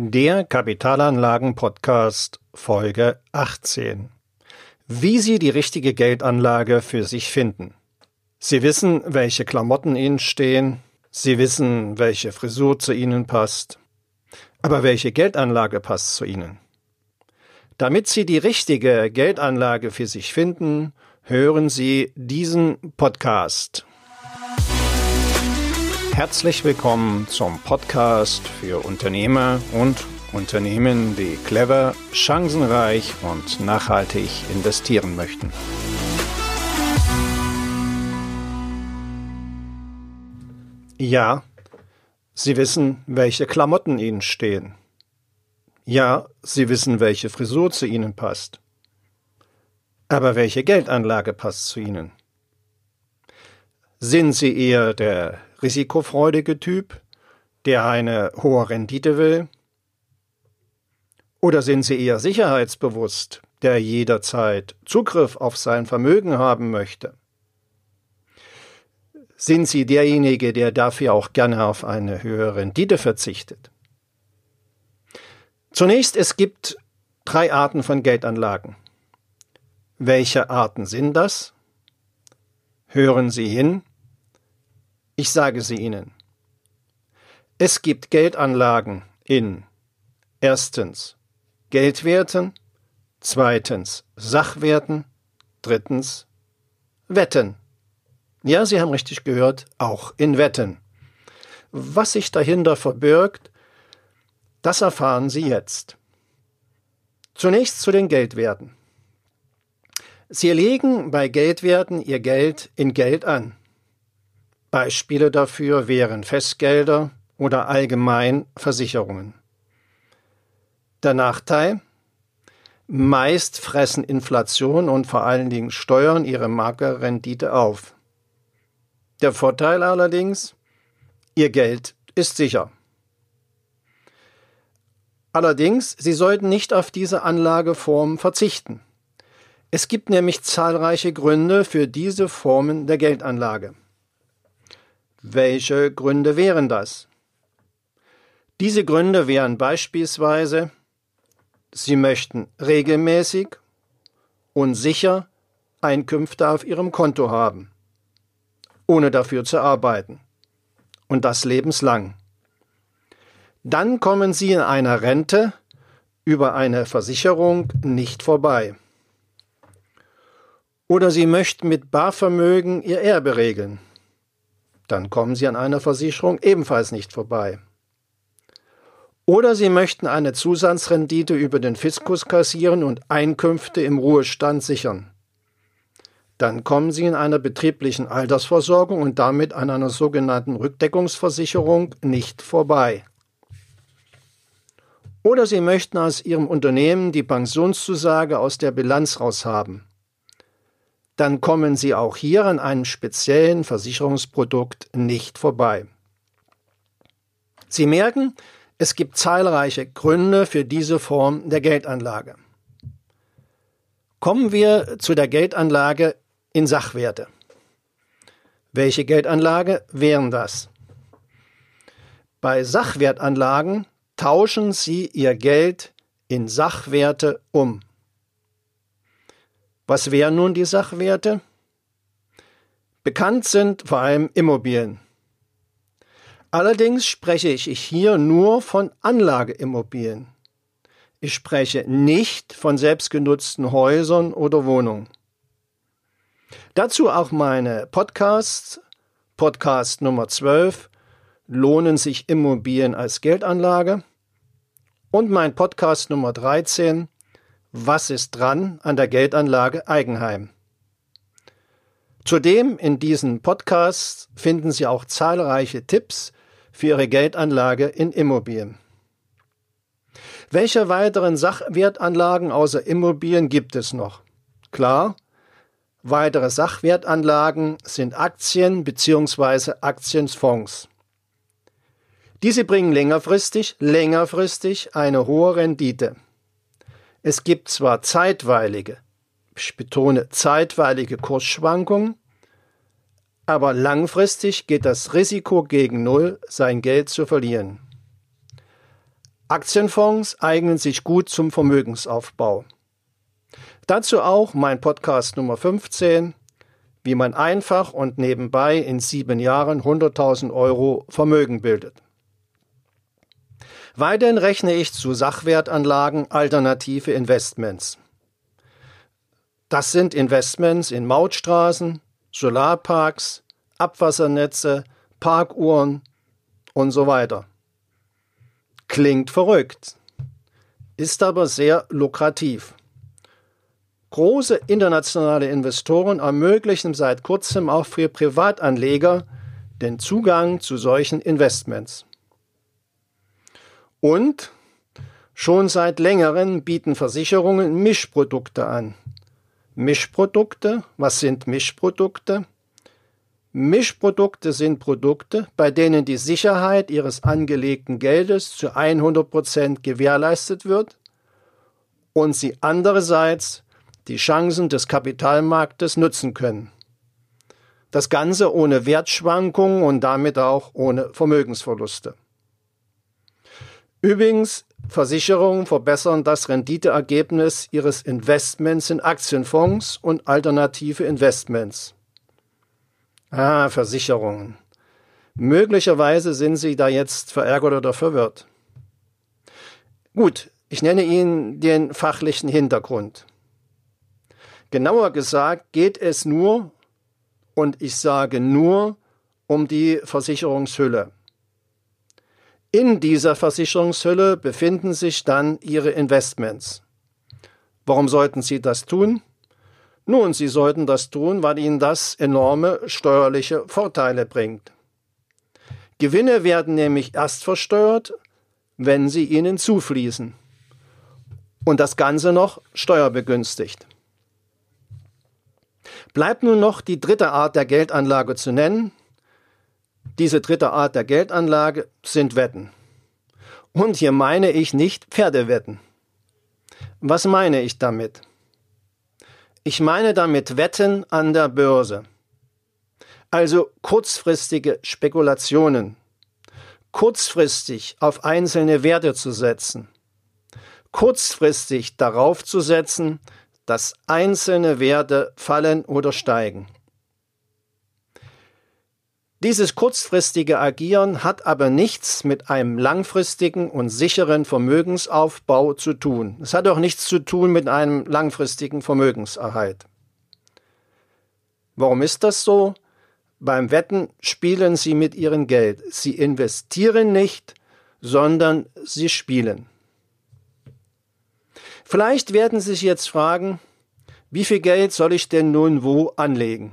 Der Kapitalanlagen-Podcast Folge 18. Wie Sie die richtige Geldanlage für sich finden. Sie wissen, welche Klamotten Ihnen stehen. Sie wissen, welche Frisur zu Ihnen passt. Aber welche Geldanlage passt zu Ihnen? Damit Sie die richtige Geldanlage für sich finden, hören Sie diesen Podcast. Herzlich willkommen zum Podcast für Unternehmer und Unternehmen, die clever, chancenreich und nachhaltig investieren möchten. Ja, Sie wissen, welche Klamotten Ihnen stehen. Ja, Sie wissen, welche Frisur zu Ihnen passt. Aber welche Geldanlage passt zu Ihnen? Sind Sie eher der risikofreudige Typ, der eine hohe Rendite will? Oder sind Sie eher sicherheitsbewusst, der jederzeit Zugriff auf sein Vermögen haben möchte? Sind Sie derjenige, der dafür auch gerne auf eine höhere Rendite verzichtet? Zunächst, es gibt drei Arten von Geldanlagen. Welche Arten sind das? Hören Sie hin, ich sage sie Ihnen. Es gibt Geldanlagen in erstens Geldwerten, zweitens Sachwerten, drittens Wetten. Ja, Sie haben richtig gehört, auch in Wetten. Was sich dahinter verbirgt, das erfahren Sie jetzt. Zunächst zu den Geldwerten. Sie legen bei Geldwerten Ihr Geld in Geld an. Beispiele dafür wären Festgelder oder allgemein Versicherungen. Der Nachteil? Meist fressen Inflation und vor allen Dingen Steuern ihre magere Rendite auf. Der Vorteil allerdings? Ihr Geld ist sicher. Allerdings, Sie sollten nicht auf diese Anlageform verzichten. Es gibt nämlich zahlreiche Gründe für diese Formen der Geldanlage. Welche Gründe wären das? Diese Gründe wären beispielsweise, Sie möchten regelmäßig und sicher Einkünfte auf Ihrem Konto haben, ohne dafür zu arbeiten, und das lebenslang. Dann kommen Sie in einer Rente über eine Versicherung nicht vorbei. Oder Sie möchten mit Barvermögen Ihr Erbe regeln dann kommen Sie an einer Versicherung ebenfalls nicht vorbei. Oder Sie möchten eine Zusatzrendite über den Fiskus kassieren und Einkünfte im Ruhestand sichern. Dann kommen Sie in einer betrieblichen Altersversorgung und damit an einer sogenannten Rückdeckungsversicherung nicht vorbei. Oder Sie möchten aus Ihrem Unternehmen die Pensionszusage aus der Bilanz raushaben dann kommen Sie auch hier an einem speziellen Versicherungsprodukt nicht vorbei. Sie merken, es gibt zahlreiche Gründe für diese Form der Geldanlage. Kommen wir zu der Geldanlage in Sachwerte. Welche Geldanlage wären das? Bei Sachwertanlagen tauschen Sie Ihr Geld in Sachwerte um. Was wären nun die Sachwerte? Bekannt sind vor allem Immobilien. Allerdings spreche ich hier nur von Anlageimmobilien. Ich spreche nicht von selbstgenutzten Häusern oder Wohnungen. Dazu auch meine Podcasts, Podcast Nummer 12, Lohnen sich Immobilien als Geldanlage und mein Podcast Nummer 13, was ist dran an der Geldanlage Eigenheim? Zudem in diesen Podcasts finden Sie auch zahlreiche Tipps für Ihre Geldanlage in Immobilien. Welche weiteren Sachwertanlagen außer Immobilien gibt es noch? Klar, weitere Sachwertanlagen sind Aktien bzw. Aktienfonds. Diese bringen längerfristig, längerfristig eine hohe Rendite. Es gibt zwar zeitweilige, ich betone zeitweilige Kursschwankungen, aber langfristig geht das Risiko gegen Null, sein Geld zu verlieren. Aktienfonds eignen sich gut zum Vermögensaufbau. Dazu auch mein Podcast Nummer 15, wie man einfach und nebenbei in sieben Jahren 100.000 Euro Vermögen bildet. Weiterhin rechne ich zu Sachwertanlagen alternative Investments. Das sind Investments in Mautstraßen, Solarparks, Abwassernetze, Parkuhren und so weiter. Klingt verrückt, ist aber sehr lukrativ. Große internationale Investoren ermöglichen seit kurzem auch für Privatanleger den Zugang zu solchen Investments. Und schon seit längerem bieten Versicherungen Mischprodukte an. Mischprodukte, was sind Mischprodukte? Mischprodukte sind Produkte, bei denen die Sicherheit ihres angelegten Geldes zu 100% gewährleistet wird und sie andererseits die Chancen des Kapitalmarktes nutzen können. Das Ganze ohne Wertschwankungen und damit auch ohne Vermögensverluste. Übrigens, Versicherungen verbessern das Renditeergebnis ihres Investments in Aktienfonds und alternative Investments. Ah, Versicherungen. Möglicherweise sind Sie da jetzt verärgert oder verwirrt. Gut, ich nenne Ihnen den fachlichen Hintergrund. Genauer gesagt geht es nur, und ich sage nur, um die Versicherungshülle. In dieser Versicherungshülle befinden sich dann Ihre Investments. Warum sollten Sie das tun? Nun, Sie sollten das tun, weil Ihnen das enorme steuerliche Vorteile bringt. Gewinne werden nämlich erst versteuert, wenn sie Ihnen zufließen. Und das Ganze noch steuerbegünstigt. Bleibt nun noch die dritte Art der Geldanlage zu nennen. Diese dritte Art der Geldanlage sind Wetten. Und hier meine ich nicht Pferdewetten. Was meine ich damit? Ich meine damit Wetten an der Börse. Also kurzfristige Spekulationen. Kurzfristig auf einzelne Werte zu setzen. Kurzfristig darauf zu setzen, dass einzelne Werte fallen oder steigen. Dieses kurzfristige Agieren hat aber nichts mit einem langfristigen und sicheren Vermögensaufbau zu tun. Es hat auch nichts zu tun mit einem langfristigen Vermögenserhalt. Warum ist das so? Beim Wetten spielen Sie mit Ihrem Geld. Sie investieren nicht, sondern Sie spielen. Vielleicht werden Sie sich jetzt fragen, wie viel Geld soll ich denn nun wo anlegen?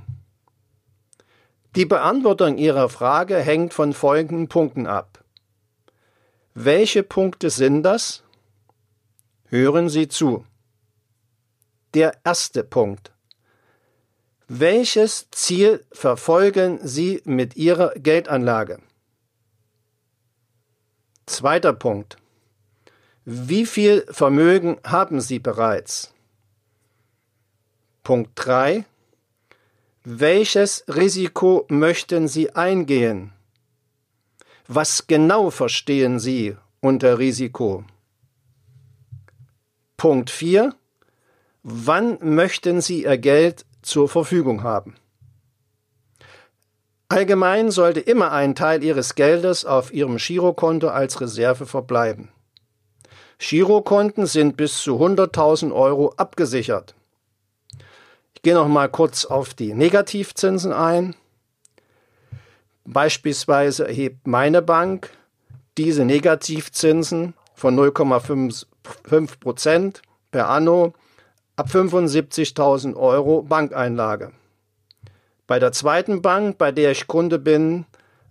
Die Beantwortung Ihrer Frage hängt von folgenden Punkten ab. Welche Punkte sind das? Hören Sie zu. Der erste Punkt. Welches Ziel verfolgen Sie mit Ihrer Geldanlage? Zweiter Punkt. Wie viel Vermögen haben Sie bereits? Punkt 3. Welches Risiko möchten Sie eingehen? Was genau verstehen Sie unter Risiko? Punkt 4. Wann möchten Sie Ihr Geld zur Verfügung haben? Allgemein sollte immer ein Teil Ihres Geldes auf Ihrem Girokonto als Reserve verbleiben. Girokonten sind bis zu 100.000 Euro abgesichert gehe noch mal kurz auf die Negativzinsen ein. Beispielsweise erhebt meine Bank diese Negativzinsen von 0,5 Prozent per anno ab 75.000 Euro Bankeinlage. Bei der zweiten Bank, bei der ich Kunde bin,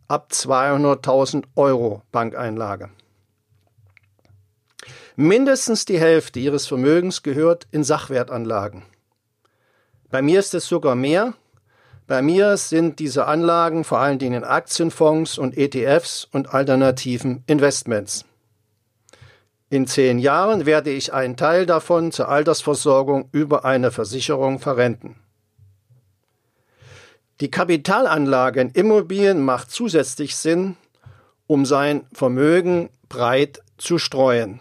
ab 200.000 Euro Bankeinlage. Mindestens die Hälfte ihres Vermögens gehört in Sachwertanlagen. Bei mir ist es sogar mehr. Bei mir sind diese Anlagen vor allen Dingen Aktienfonds und ETFs und alternativen Investments. In zehn Jahren werde ich einen Teil davon zur Altersversorgung über eine Versicherung verrenten. Die Kapitalanlage in Immobilien macht zusätzlich Sinn, um sein Vermögen breit zu streuen.